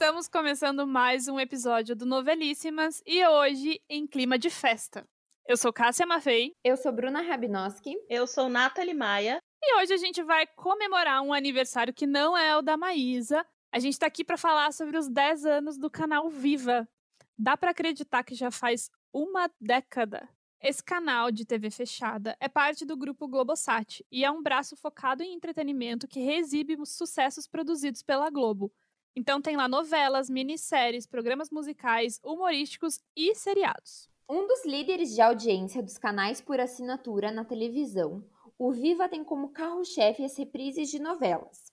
Estamos começando mais um episódio do Novelíssimas e hoje em clima de festa. Eu sou Cássia Maffei. Eu sou Bruna Rabinoski. Eu sou Nathalie Maia. E hoje a gente vai comemorar um aniversário que não é o da Maísa. A gente tá aqui para falar sobre os 10 anos do canal Viva. Dá para acreditar que já faz uma década. Esse canal de TV fechada é parte do grupo Globosat e é um braço focado em entretenimento que reexibe os sucessos produzidos pela Globo. Então tem lá novelas, minisséries, programas musicais, humorísticos e seriados. Um dos líderes de audiência dos canais por assinatura na televisão, o Viva tem como carro-chefe as reprises de novelas,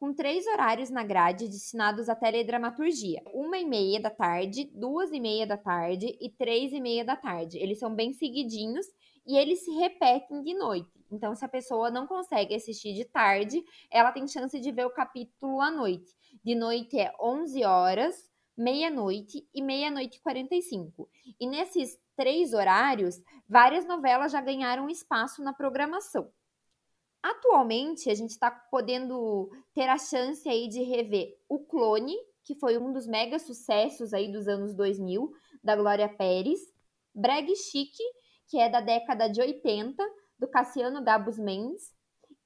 com três horários na grade destinados à teledramaturgia: uma e meia da tarde, duas e meia da tarde e três e meia da tarde. Eles são bem seguidinhos e eles se repetem de noite. Então, se a pessoa não consegue assistir de tarde, ela tem chance de ver o capítulo à noite. De noite é 11 horas, meia-noite e meia-noite e 45. E nesses três horários, várias novelas já ganharam espaço na programação. Atualmente, a gente está podendo ter a chance aí de rever O Clone, que foi um dos mega sucessos aí dos anos 2000, da Glória Pérez, Breg Chique, que é da década de 80, do Cassiano Gabus Mendes,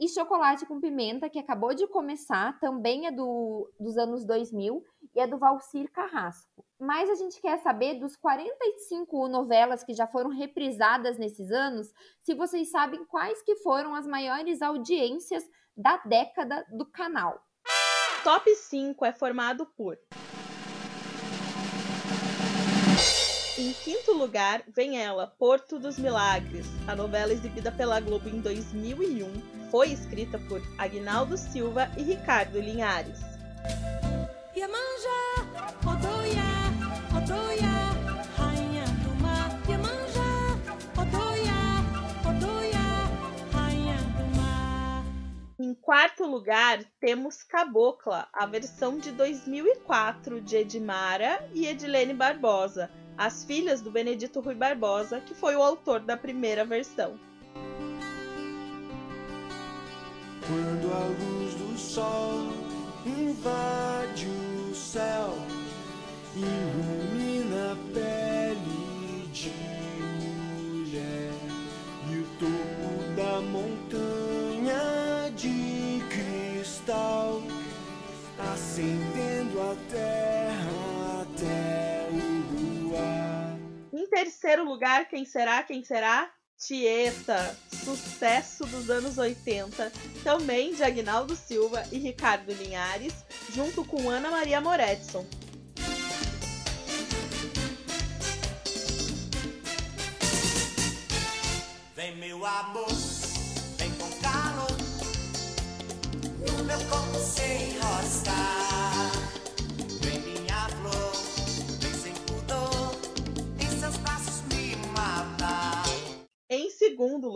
e Chocolate com Pimenta, que acabou de começar, também é do, dos anos 2000 e é do Valcir Carrasco. Mas a gente quer saber dos 45 novelas que já foram reprisadas nesses anos, se vocês sabem quais que foram as maiores audiências da década do canal. Top 5 é formado por Em quinto lugar, vem ela, Porto dos Milagres. A novela exibida pela Globo em 2001 foi escrita por Agnaldo Silva e Ricardo Linhares. Em quarto lugar, temos Cabocla, a versão de 2004 de Edmara e Edilene Barbosa, as filhas do Benedito Rui Barbosa, que foi o autor da primeira versão. Quando a luz do sol invade o céu, ilumina a pele terceiro lugar, quem será? Quem será? Tieta, sucesso dos anos 80, também de Agnaldo Silva e Ricardo Linhares, junto com Ana Maria Moretson.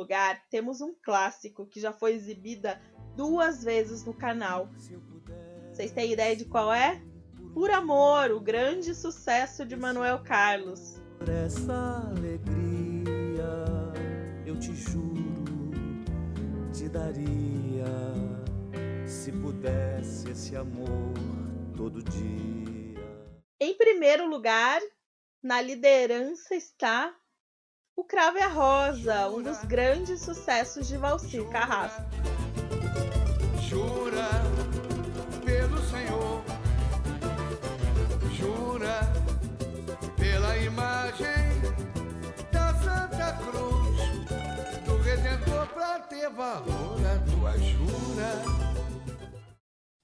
Lugar, temos um clássico que já foi exibida duas vezes no canal. Vocês têm ideia de qual é? Por Amor, o grande sucesso de Manuel Carlos. Por essa alegria, eu te juro, te daria, se pudesse esse amor todo dia. Em primeiro lugar, na liderança está o Cravo e a Rosa, um dos grandes sucessos de Valcir Carrasco. Jura pelo Senhor, jura pela imagem da Santa Cruz, do Redentor pra ter valor a tua jura.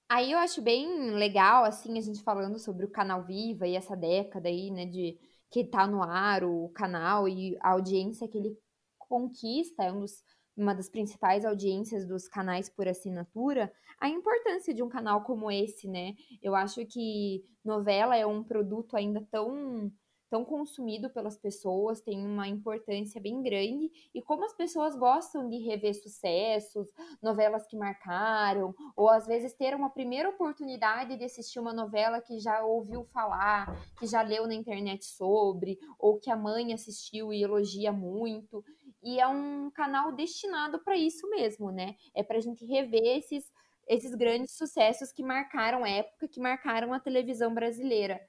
Aí eu acho bem legal, assim, a gente falando sobre o canal Viva e essa década aí, né, de que tá no ar, o canal e a audiência que ele conquista, é um dos, uma das principais audiências dos canais por assinatura, a importância de um canal como esse, né? Eu acho que novela é um produto ainda tão tão consumido pelas pessoas, tem uma importância bem grande. E como as pessoas gostam de rever sucessos, novelas que marcaram, ou às vezes ter uma primeira oportunidade de assistir uma novela que já ouviu falar, que já leu na internet sobre, ou que a mãe assistiu e elogia muito. E é um canal destinado para isso mesmo, né? É para a gente rever esses esses grandes sucessos que marcaram época, que marcaram a televisão brasileira.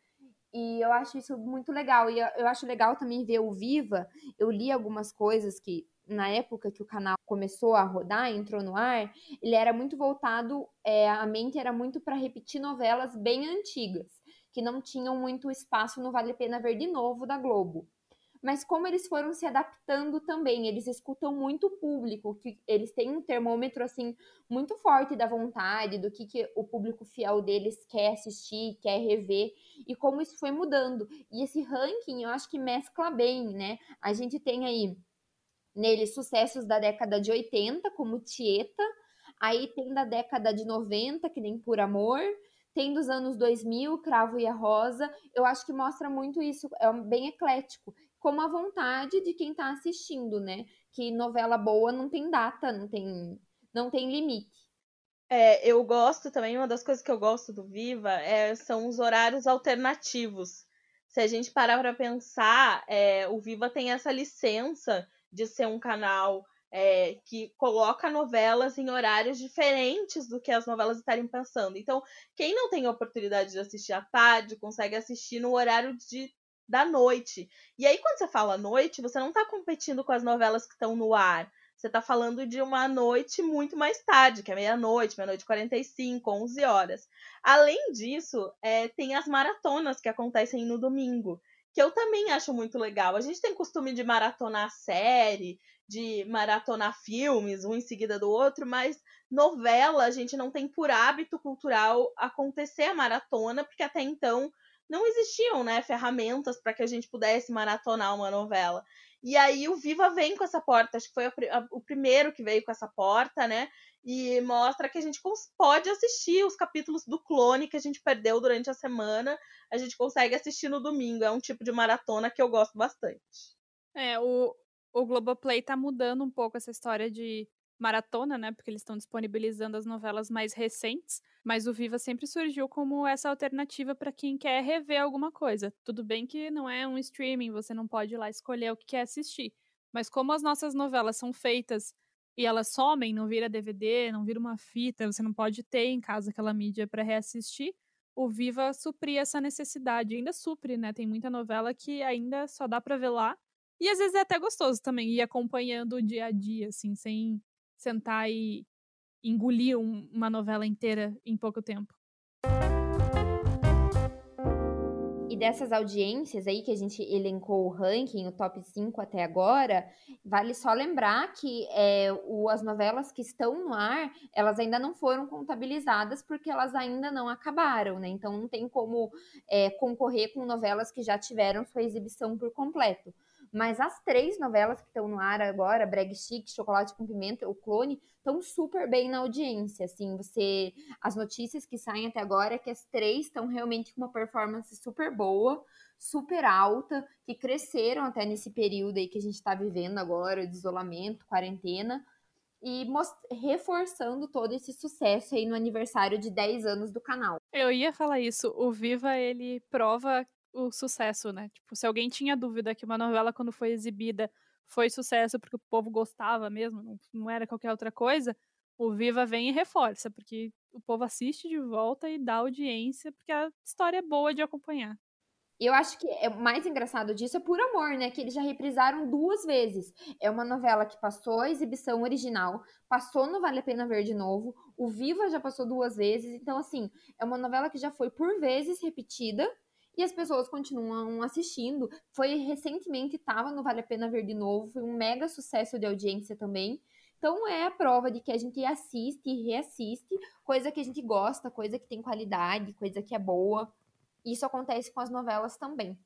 E eu acho isso muito legal. E eu acho legal também ver o Viva. Eu li algumas coisas que, na época que o canal começou a rodar, entrou no ar, ele era muito voltado, é, a mente era muito para repetir novelas bem antigas, que não tinham muito espaço no Vale a Pena Ver de Novo da Globo mas como eles foram se adaptando também, eles escutam muito o público, que eles têm um termômetro assim muito forte da vontade, do que, que o público fiel deles quer assistir, quer rever, e como isso foi mudando. E esse ranking eu acho que mescla bem, né? A gente tem aí nele sucessos da década de 80, como Tieta, aí tem da década de 90, que nem Por Amor, tem dos anos 2000, Cravo e a Rosa. Eu acho que mostra muito isso, é bem eclético como a vontade de quem está assistindo, né? Que novela boa não tem data, não tem, não tem limite. É, eu gosto também, uma das coisas que eu gosto do Viva é, são os horários alternativos. Se a gente parar para pensar, é, o Viva tem essa licença de ser um canal é, que coloca novelas em horários diferentes do que as novelas estarem passando. Então, quem não tem a oportunidade de assistir à tarde, consegue assistir no horário de da noite. E aí, quando você fala noite, você não está competindo com as novelas que estão no ar. Você está falando de uma noite muito mais tarde, que é meia-noite, meia-noite 45, 11 horas. Além disso, é, tem as maratonas que acontecem no domingo, que eu também acho muito legal. A gente tem costume de maratonar série, de maratonar filmes, um em seguida do outro, mas novela a gente não tem por hábito cultural acontecer a maratona, porque até então não existiam, né, ferramentas para que a gente pudesse maratonar uma novela. E aí o Viva vem com essa porta, acho que foi o primeiro que veio com essa porta, né? E mostra que a gente pode assistir os capítulos do clone que a gente perdeu durante a semana, a gente consegue assistir no domingo. É um tipo de maratona que eu gosto bastante. É, o, o Globoplay tá mudando um pouco essa história de maratona, né? Porque eles estão disponibilizando as novelas mais recentes. Mas o Viva sempre surgiu como essa alternativa para quem quer rever alguma coisa. Tudo bem que não é um streaming, você não pode ir lá escolher o que quer assistir. Mas como as nossas novelas são feitas e elas somem, não vira DVD, não vira uma fita, você não pode ter em casa aquela mídia para reassistir. O Viva supria essa necessidade, ainda supre, né? Tem muita novela que ainda só dá para ver lá. E às vezes é até gostoso também ir acompanhando o dia a dia, assim, sem sentar e engolir um, uma novela inteira em pouco tempo. E dessas audiências aí que a gente elencou o ranking, o top 5 até agora, vale só lembrar que é, o, as novelas que estão no ar, elas ainda não foram contabilizadas porque elas ainda não acabaram, né? Então não tem como é, concorrer com novelas que já tiveram sua exibição por completo. Mas as três novelas que estão no ar agora, Breg Chic, Chocolate com Pimenta, O Clone, estão super bem na audiência. Assim, você. As notícias que saem até agora é que as três estão realmente com uma performance super boa, super alta, que cresceram até nesse período aí que a gente está vivendo agora, de isolamento, quarentena. E reforçando todo esse sucesso aí no aniversário de 10 anos do canal. Eu ia falar isso. O Viva, ele prova o sucesso, né? Tipo, se alguém tinha dúvida que uma novela, quando foi exibida, foi sucesso porque o povo gostava mesmo, não, era qualquer outra coisa, o Viva vem e reforça, porque o povo assiste de volta e dá audiência, porque a história é boa de acompanhar. Eu acho que é mais engraçado disso é por amor, né? Que eles já reprisaram duas vezes. É uma novela que passou a exibição original, passou no Vale a Pena Ver de novo, o Viva já passou duas vezes, então assim, é uma novela que já foi por vezes repetida e as pessoas continuam assistindo. Foi recentemente, estava no Vale a Pena Ver de novo, foi um mega sucesso de audiência também. Então é a prova de que a gente assiste e reassiste, coisa que a gente gosta, coisa que tem qualidade, coisa que é boa. Isso acontece com as novelas também.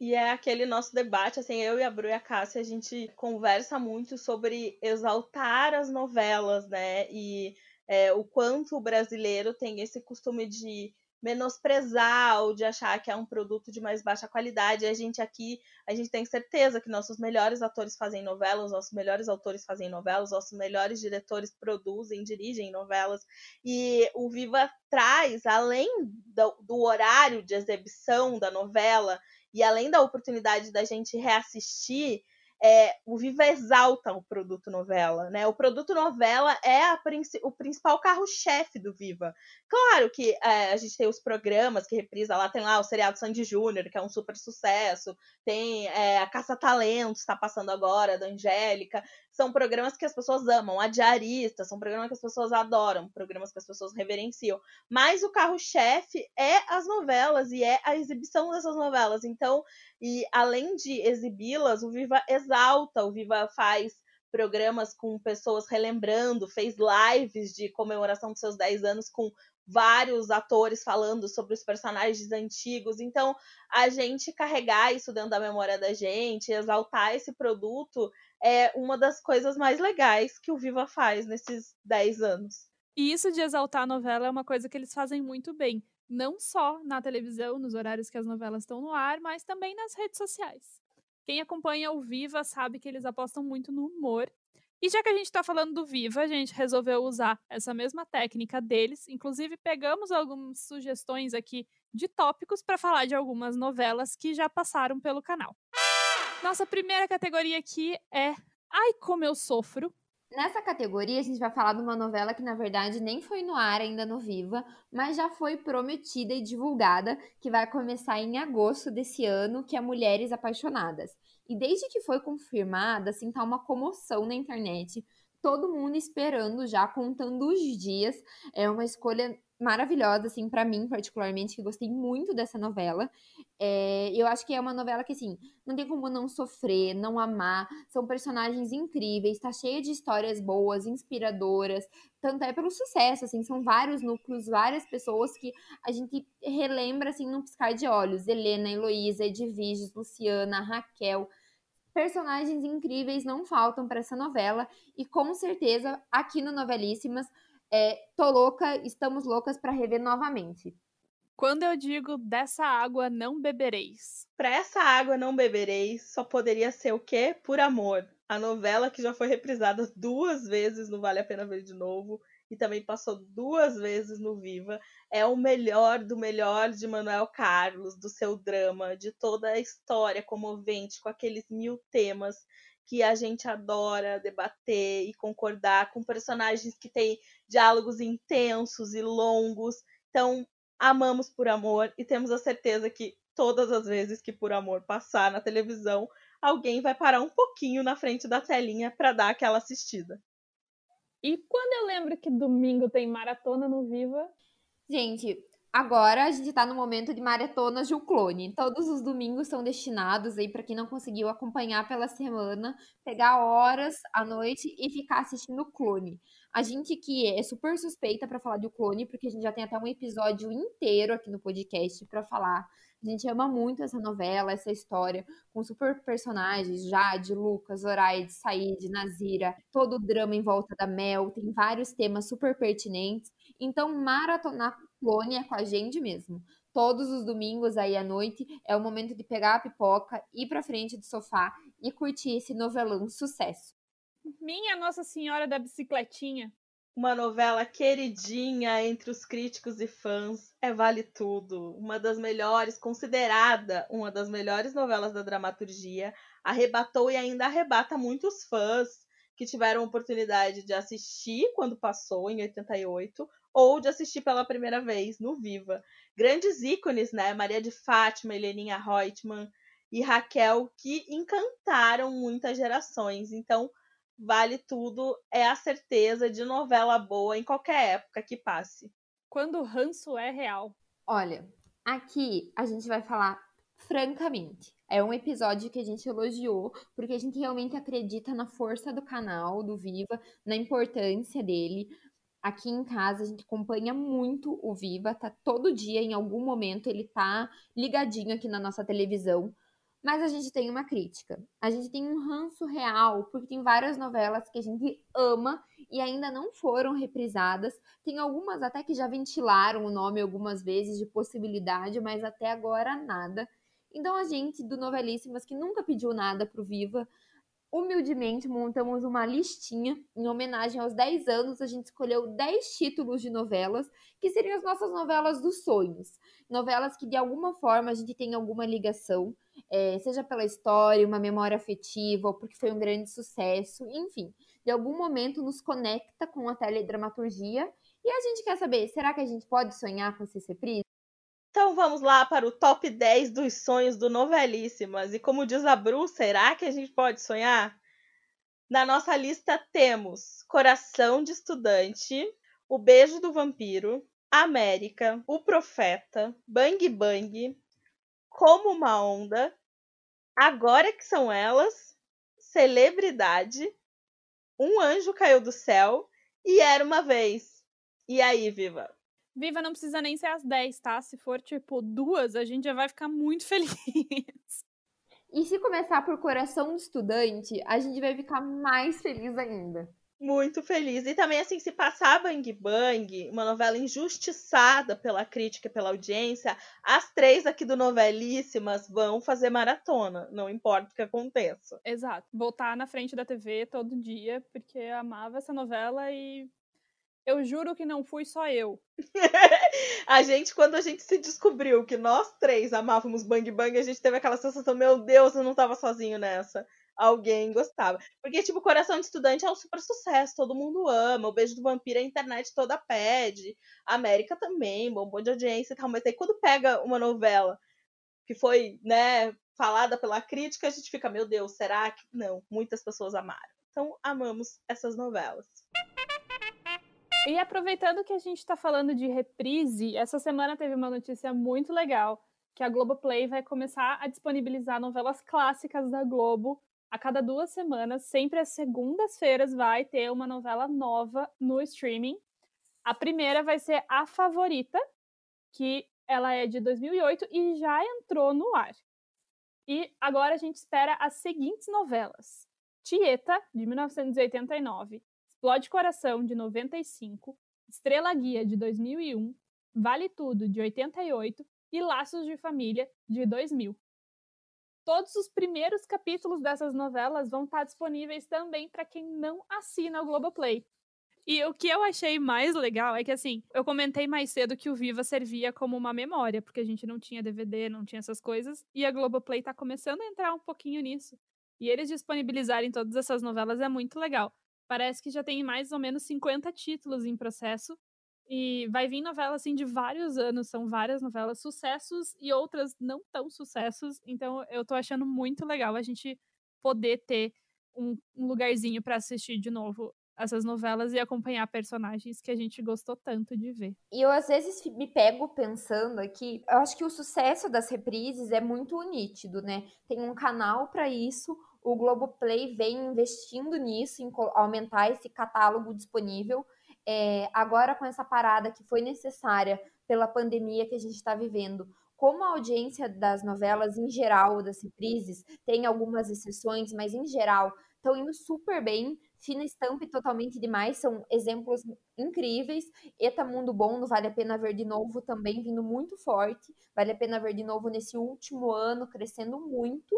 E é aquele nosso debate, assim, eu e a Bru e a Cássia, a gente conversa muito sobre exaltar as novelas, né? E é, o quanto o brasileiro tem esse costume de menosprezar ou de achar que é um produto de mais baixa qualidade. A gente aqui, a gente tem certeza que nossos melhores atores fazem novelas, nossos melhores autores fazem novelas, nossos melhores diretores produzem, dirigem novelas. E o Viva traz, além do, do horário de exibição da novela e além da oportunidade da gente reassistir, é, o Viva exalta o produto novela, né? O produto novela é a, o principal carro-chefe do Viva. Claro que é, a gente tem os programas que reprisa lá, tem lá o seriado Sandy Júnior, que é um super sucesso, tem é, a Caça Talentos, está passando agora, da Angélica. São programas que as pessoas amam, a Diarista, são programas que as pessoas adoram, programas que as pessoas reverenciam. Mas o carro-chefe é as novelas e é a exibição dessas novelas. Então, e além de exibi-las, o Viva exalta, o Viva faz programas com pessoas relembrando, fez lives de comemoração dos seus 10 anos com vários atores falando sobre os personagens antigos. Então, a gente carregar isso dentro da memória da gente, exaltar esse produto, é uma das coisas mais legais que o Viva faz nesses 10 anos. E isso de exaltar a novela é uma coisa que eles fazem muito bem não só na televisão, nos horários que as novelas estão no ar, mas também nas redes sociais. Quem acompanha o Viva sabe que eles apostam muito no humor. E já que a gente está falando do Viva, a gente resolveu usar essa mesma técnica deles. Inclusive, pegamos algumas sugestões aqui de tópicos para falar de algumas novelas que já passaram pelo canal. Nossa primeira categoria aqui é Ai Como Eu Sofro, Nessa categoria, a gente vai falar de uma novela que, na verdade, nem foi no ar ainda no Viva, mas já foi prometida e divulgada, que vai começar em agosto desse ano, que é Mulheres Apaixonadas. E desde que foi confirmada, assim, tá uma comoção na internet. Todo mundo esperando já, contando os dias. É uma escolha maravilhosa, assim, para mim, particularmente, que gostei muito dessa novela. É, eu acho que é uma novela que, assim, não tem como não sofrer, não amar. São personagens incríveis, tá cheia de histórias boas, inspiradoras. Tanto é pelo sucesso, assim, são vários núcleos, várias pessoas que a gente relembra, assim, num piscar de olhos. Helena, Heloísa, Edviges, Luciana, Raquel personagens incríveis não faltam para essa novela e com certeza aqui no Novelíssimas é, tô louca, estamos loucas para rever novamente. Quando eu digo dessa água não bebereis. Para essa água não bebereis, só poderia ser o quê? Por amor. A novela que já foi reprisada duas vezes no Vale a Pena Ver de Novo e também passou duas vezes no Viva. É o melhor do melhor de Manuel Carlos, do seu drama, de toda a história comovente, com aqueles mil temas que a gente adora debater e concordar com personagens que têm diálogos intensos e longos. Então, amamos por amor e temos a certeza que todas as vezes que por amor passar na televisão, alguém vai parar um pouquinho na frente da telinha para dar aquela assistida. E quando eu lembro que domingo tem maratona no Viva? Gente, Agora a gente está no momento de maratonas de O Clone. Todos os domingos são destinados aí para quem não conseguiu acompanhar pela semana, pegar horas à noite e ficar assistindo o Clone. A gente que é super suspeita para falar de O Clone, porque a gente já tem até um episódio inteiro aqui no podcast para falar. A gente ama muito essa novela, essa história, com super personagens, Jade, Lucas, Zoraide, Said, Nazira, todo o drama em volta da Mel, tem vários temas super pertinentes. Então, maratonar clone é com a gente mesmo. Todos os domingos aí à noite é o momento de pegar a pipoca, ir pra frente do sofá e curtir esse novelão sucesso. Minha Nossa Senhora da Bicicletinha. Uma novela queridinha entre os críticos e fãs. É Vale Tudo. Uma das melhores, considerada uma das melhores novelas da dramaturgia. Arrebatou e ainda arrebata muitos fãs que tiveram oportunidade de assistir quando passou, em 88, ou de assistir pela primeira vez no Viva. Grandes ícones, né? Maria de Fátima, Heleninha Reutemann e Raquel, que encantaram muitas gerações. Então, vale tudo, é a certeza de novela boa em qualquer época que passe. Quando o ranço é real. Olha, aqui a gente vai falar francamente. É um episódio que a gente elogiou, porque a gente realmente acredita na força do canal, do Viva, na importância dele. Aqui em casa a gente acompanha muito o Viva, tá todo dia, em algum momento, ele tá ligadinho aqui na nossa televisão. Mas a gente tem uma crítica. A gente tem um ranço real, porque tem várias novelas que a gente ama e ainda não foram reprisadas. Tem algumas até que já ventilaram o nome algumas vezes de possibilidade, mas até agora nada. Então a gente do Novelíssimas, que nunca pediu nada pro Viva, humildemente montamos uma listinha em homenagem aos 10 anos. A gente escolheu 10 títulos de novelas, que seriam as nossas novelas dos sonhos. Novelas que de alguma forma a gente tem alguma ligação, é, seja pela história, uma memória afetiva, ou porque foi um grande sucesso, enfim. De algum momento nos conecta com a teledramaturgia. E a gente quer saber, será que a gente pode sonhar com esses reprises? Então vamos lá para o top 10 dos sonhos do Novelíssimas. E como diz a Bru, será que a gente pode sonhar? Na nossa lista temos Coração de Estudante, O Beijo do Vampiro, América, O Profeta, Bang Bang, Como uma Onda, Agora que são elas, Celebridade, Um Anjo Caiu do Céu e Era uma Vez. E aí, Viva? Viva não precisa nem ser às 10, tá? Se for tipo duas, a gente já vai ficar muito feliz. E se começar por Coração de Estudante, a gente vai ficar mais feliz ainda. Muito feliz. E também, assim, se passar Bang Bang, uma novela injustiçada pela crítica e pela audiência, as três aqui do Novelíssimas vão fazer maratona, não importa o que aconteça. Exato. Voltar na frente da TV todo dia, porque eu amava essa novela e eu juro que não fui só eu. a gente, quando a gente se descobriu que nós três amávamos Bang Bang, a gente teve aquela sensação, meu Deus, eu não tava sozinho nessa. Alguém gostava. Porque, tipo, Coração de Estudante é um super sucesso, todo mundo ama. O Beijo do Vampiro, a internet toda pede. A América também, bombom de audiência e tal. Mas aí quando pega uma novela que foi, né, falada pela crítica, a gente fica, meu Deus, será que. Não, muitas pessoas amaram. Então, amamos essas novelas. E aproveitando que a gente está falando de reprise, essa semana teve uma notícia muito legal, que a Globoplay vai começar a disponibilizar novelas clássicas da Globo a cada duas semanas, sempre às segundas-feiras vai ter uma novela nova no streaming. A primeira vai ser A Favorita, que ela é de 2008 e já entrou no ar. E agora a gente espera as seguintes novelas: Tieta, de 1989, Explode Coração, de 95, Estrela Guia, de 2001, Vale Tudo, de 88 e Laços de Família, de 2000. Todos os primeiros capítulos dessas novelas vão estar disponíveis também para quem não assina o Globoplay. E o que eu achei mais legal é que, assim, eu comentei mais cedo que o Viva servia como uma memória, porque a gente não tinha DVD, não tinha essas coisas, e a Globoplay tá começando a entrar um pouquinho nisso. E eles disponibilizarem todas essas novelas é muito legal parece que já tem mais ou menos 50 títulos em processo. E vai vir novela assim de vários anos, são várias novelas, sucessos e outras não tão sucessos. Então eu tô achando muito legal a gente poder ter um, um lugarzinho para assistir de novo essas novelas e acompanhar personagens que a gente gostou tanto de ver. E eu às vezes me pego pensando aqui, eu acho que o sucesso das reprises é muito nítido, né? Tem um canal para isso, o Globoplay vem investindo nisso, em aumentar esse catálogo disponível. É, agora, com essa parada que foi necessária pela pandemia que a gente está vivendo, como a audiência das novelas em geral, das reprises, tem algumas exceções, mas em geral estão indo super bem. Fina Estampa e Totalmente Demais são exemplos incríveis. Eta Mundo Bom no Vale a Pena Ver de Novo também vindo muito forte. Vale a Pena Ver de Novo nesse último ano, crescendo muito.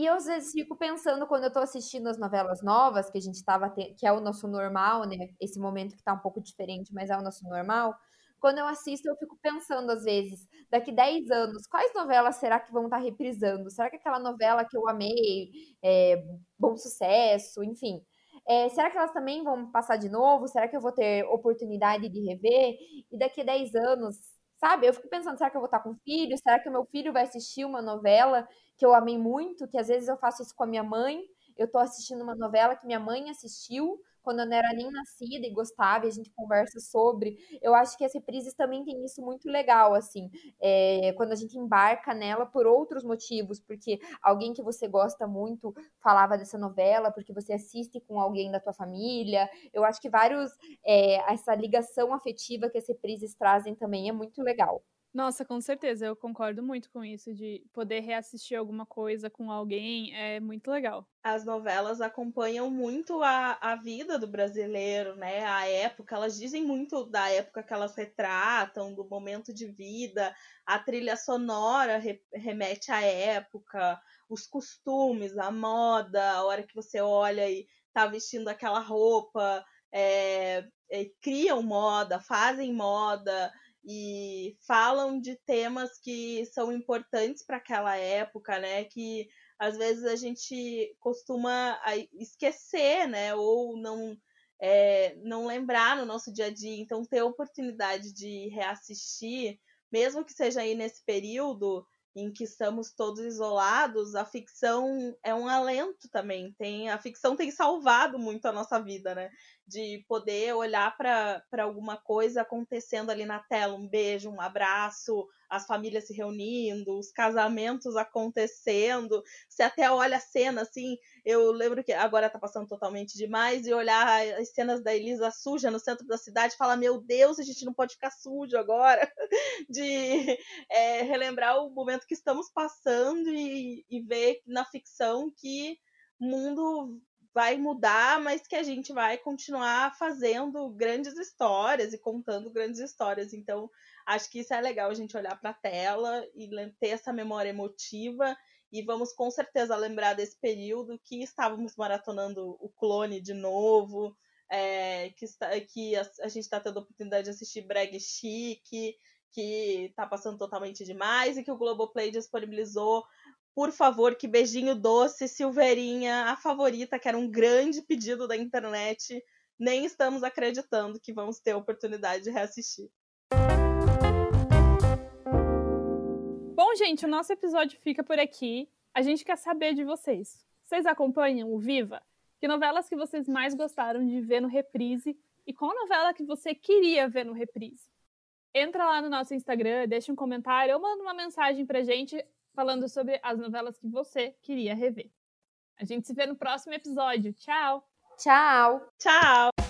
E eu às vezes fico pensando quando eu tô assistindo as novelas novas, que a gente tava te... que é o nosso normal, né? Esse momento que tá um pouco diferente, mas é o nosso normal. Quando eu assisto, eu fico pensando às vezes, daqui 10 anos, quais novelas será que vão estar tá reprisando? Será que aquela novela que eu amei, é, bom sucesso, enfim, é, será que elas também vão passar de novo? Será que eu vou ter oportunidade de rever? E daqui 10 anos, sabe? Eu fico pensando, será que eu vou estar com filho? Será que o meu filho vai assistir uma novela que eu amei muito, que às vezes eu faço isso com a minha mãe. Eu tô assistindo uma novela que minha mãe assistiu quando eu não era nem nascida e gostava, e a gente conversa sobre. Eu acho que as reprises também tem isso muito legal, assim, é, quando a gente embarca nela por outros motivos, porque alguém que você gosta muito falava dessa novela, porque você assiste com alguém da tua família. Eu acho que vários, é, essa ligação afetiva que as reprises trazem também é muito legal. Nossa, com certeza, eu concordo muito com isso, de poder reassistir alguma coisa com alguém, é muito legal. As novelas acompanham muito a, a vida do brasileiro, né? A época, elas dizem muito da época que elas retratam, do momento de vida, a trilha sonora re, remete à época, os costumes, a moda, a hora que você olha e tá vestindo aquela roupa, é, é, criam moda, fazem moda e falam de temas que são importantes para aquela época, né? Que às vezes a gente costuma esquecer, né? Ou não é, não lembrar no nosso dia a dia. Então, ter a oportunidade de reassistir, mesmo que seja aí nesse período, em que estamos todos isolados, a ficção é um alento também. Tem a ficção tem salvado muito a nossa vida, né? De poder olhar para alguma coisa acontecendo ali na tela, um beijo, um abraço, as famílias se reunindo, os casamentos acontecendo. Você até olha a cena assim. Eu lembro que agora tá passando totalmente demais e olhar as cenas da Elisa suja no centro da cidade falar: Meu Deus, a gente não pode ficar sujo agora. De é, relembrar o momento que estamos passando e, e ver na ficção que mundo vai mudar, mas que a gente vai continuar fazendo grandes histórias e contando grandes histórias. Então, acho que isso é legal a gente olhar para a tela e ter essa memória emotiva. E vamos com certeza lembrar desse período que estávamos maratonando o clone de novo, é, que, está, que a, a gente está tendo a oportunidade de assistir Brag Chique, que está passando totalmente demais, e que o Globoplay disponibilizou por favor, que beijinho doce, Silveirinha, a favorita, que era um grande pedido da internet. Nem estamos acreditando que vamos ter a oportunidade de reassistir. Bom, gente, o nosso episódio fica por aqui. A gente quer saber de vocês. Vocês acompanham o Viva? Que novelas que vocês mais gostaram de ver no reprise? E qual novela que você queria ver no reprise? Entra lá no nosso Instagram, deixa um comentário ou manda uma mensagem pra gente falando sobre as novelas que você queria rever. A gente se vê no próximo episódio. Tchau! Tchau! Tchau!